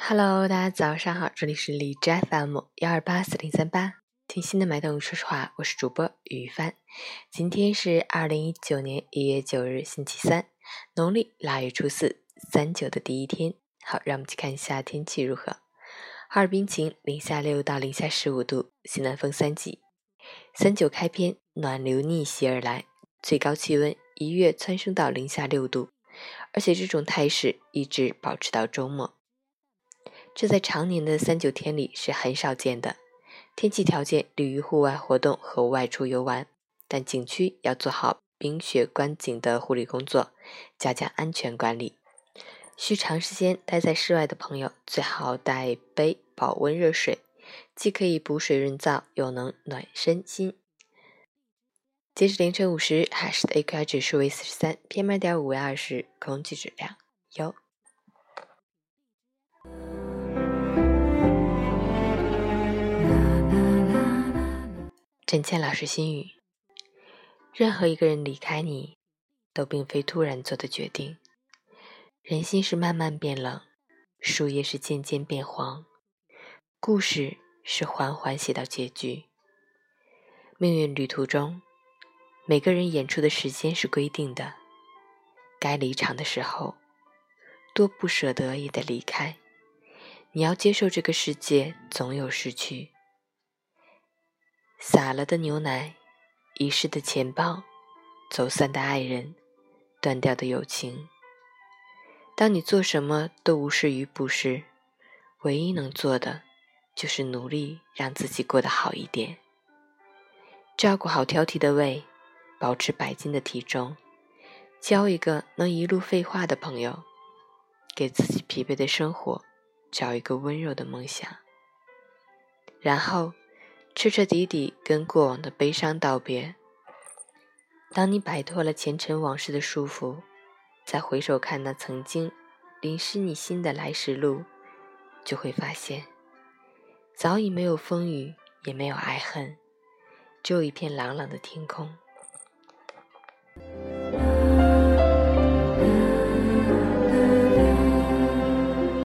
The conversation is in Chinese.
Hello，大家早上好，这里是荔枝 FM 幺二八四零三八，听心的脉动，说实话，我是主播雨帆。今天是二零一九年一月九日，星期三，农历腊月初四，三九的第一天。好，让我们去看一下天气如何。哈尔滨晴，零下六到零下十五度，西南风三级。三九开篇，暖流逆袭而来，最高气温一跃蹿升到零下六度，而且这种态势一直保持到周末。这在常年的三九天里是很少见的，天气条件利于户外活动和外出游玩，但景区要做好冰雪观景的护理工作，加强安全管理。需长时间待在室外的朋友，最好带杯保温热水，既可以补水润燥，又能暖身心。截至凌晨五时，海市的 AQI 指数为四十三，PM 二点五为二十，空气质量优。陈倩老师心语：任何一个人离开你，都并非突然做的决定。人心是慢慢变冷，树叶是渐渐变黄，故事是缓缓写到结局。命运旅途中，每个人演出的时间是规定的，该离场的时候，多不舍得也得离开。你要接受这个世界总有失去。洒了的牛奶，遗失的钱包，走散的爱人，断掉的友情。当你做什么都无事于不时，唯一能做的就是努力让自己过得好一点。照顾好挑剔的胃，保持百斤的体重，交一个能一路废话的朋友，给自己疲惫的生活找一个温柔的梦想，然后。彻彻底底跟过往的悲伤道别。当你摆脱了前尘往事的束缚，再回首看那曾经淋湿你心的来时路，就会发现，早已没有风雨，也没有爱恨，只有一片朗朗的天空。